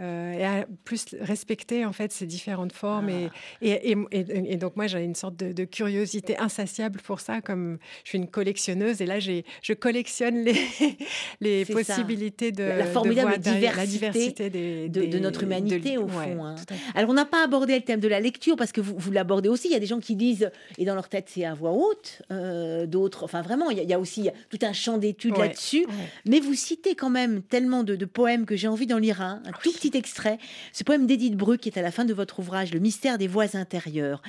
euh, et à plus respecter en fait ces différentes formes. Et, et, et, et- et donc moi j'ai une sorte de, de curiosité insatiable pour ça, comme je suis une collectionneuse et là j'ai, je collectionne les, les ça. possibilités de La- de formidable la diversité des, de, notre humanité, au ouais, fond. hein. Alors, on n'a pas abordé le thème de la lecture parce que vous, vous l'abordez aussi. Il y a des gens qui disent, et dans leur tête, c'est à voix haute, euh, d'autres. Enfin, vraiment, il y, a, il y a aussi tout un champ d'études Ouais, là-dessus. ouais. Mais vous citez quand même tellement de, de poèmes que j'ai envie d'en lire un, un tout petit extrait. Ce poème d'Édith Bruck qui est à la fin de votre ouvrage, Le mystère des voix intérieures.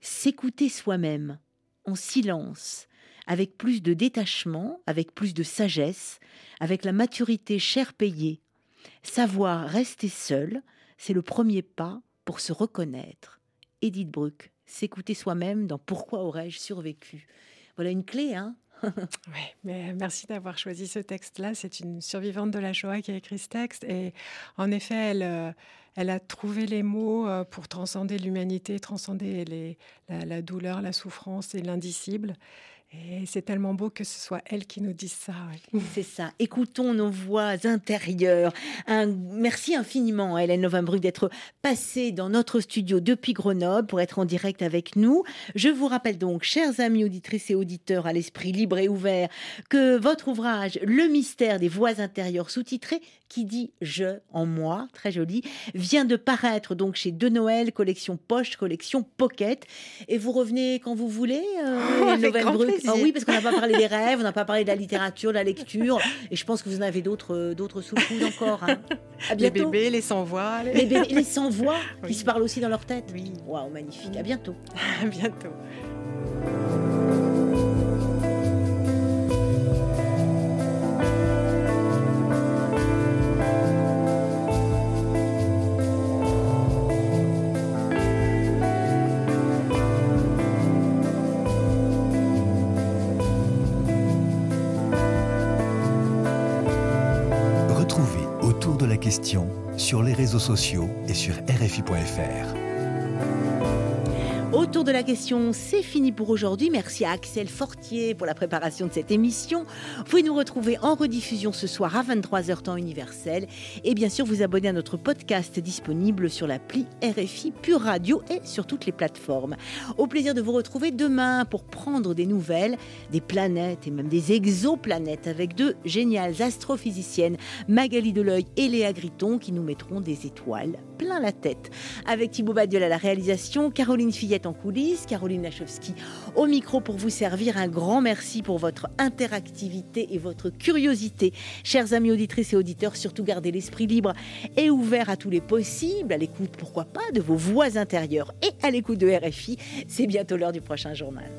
S'écouter soi-même, en silence, avec plus de détachement, avec plus de sagesse, avec la maturité chère payée. Savoir rester seul, c'est le premier pas pour se reconnaître. Edith Bruck, s'écouter soi-même dans Pourquoi aurais-je survécu? Voilà une clé, hein Ouais, mais merci d'avoir choisi ce texte-là. C'est une survivante de la Shoah qui a écrit ce texte. Et en effet, elle, euh, elle a trouvé les mots euh, pour transcender l'humanité, transcender les, la, la douleur, la souffrance et l'indicible. Et c'est tellement beau que ce soit elle qui nous dise ça. ouais. C'est ça. Écoutons nos voix intérieures. Un merci infiniment à Hélène Novembrug d'être passée dans notre studio depuis Grenoble pour être en direct avec nous. Je vous rappelle donc, chers amis auditrices et auditeurs à l'esprit libre et ouvert, que votre ouvrage Le mystère des voix intérieures sous-titré qui dit je en moi, très joli, vient de paraître donc chez De Noël, collection poche, collection pocket. Et vous revenez quand vous voulez, euh, Hélène Ah oui, parce qu'on n'a pas parlé des rêves, on n'a pas parlé de la littérature, de la lecture, et je pense que vous en avez d'autres, euh, d'autres sous le encore. hein. À Les bébés, les sans-voix. Les bébés, les sans-voix qui se parlent aussi dans leur tête. Oui. Waouh, magnifique. À bientôt. À bientôt. Sur les réseaux sociaux et sur RFI.fr. Autour de la question, c'est fini pour aujourd'hui. Merci à Axel Fortier pour la préparation de cette émission. Vous pouvez nous retrouver en rediffusion ce soir à 23h temps universel. Et bien sûr, vous abonner à notre podcast disponible sur l'appli RFI Pure Radio et sur toutes les plateformes. Au plaisir de vous retrouver demain pour prendre des nouvelles des planètes et même des exoplanètes avec deux géniales astrophysiciennes, Magali Deleuil et Léa Griton, qui nous mettront des étoiles plein la tête. Avec Thibaut Badiol à la réalisation, Caroline Fillette en coulisses, Caroline Lachowski au micro pour vous servir. Un grand merci pour votre interactivité et votre curiosité. Chers amis auditrices et auditeurs, surtout gardez l'esprit libre et ouvert à tous les possibles, à l'écoute, pourquoi pas, de vos voix intérieures et à l'écoute de RFI. C'est bientôt l'heure du prochain journal.